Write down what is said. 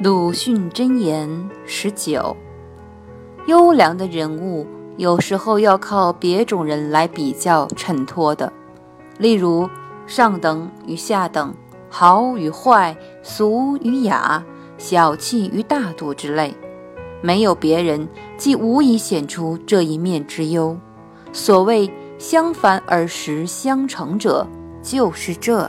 鲁迅箴言十九：优良的人物有时候要靠别种人来比较衬托的，例如上等与下等、好与坏、俗与雅、小气与大度之类。没有别人，既无以显出这一面之优。所谓相反而实相成者，就是这。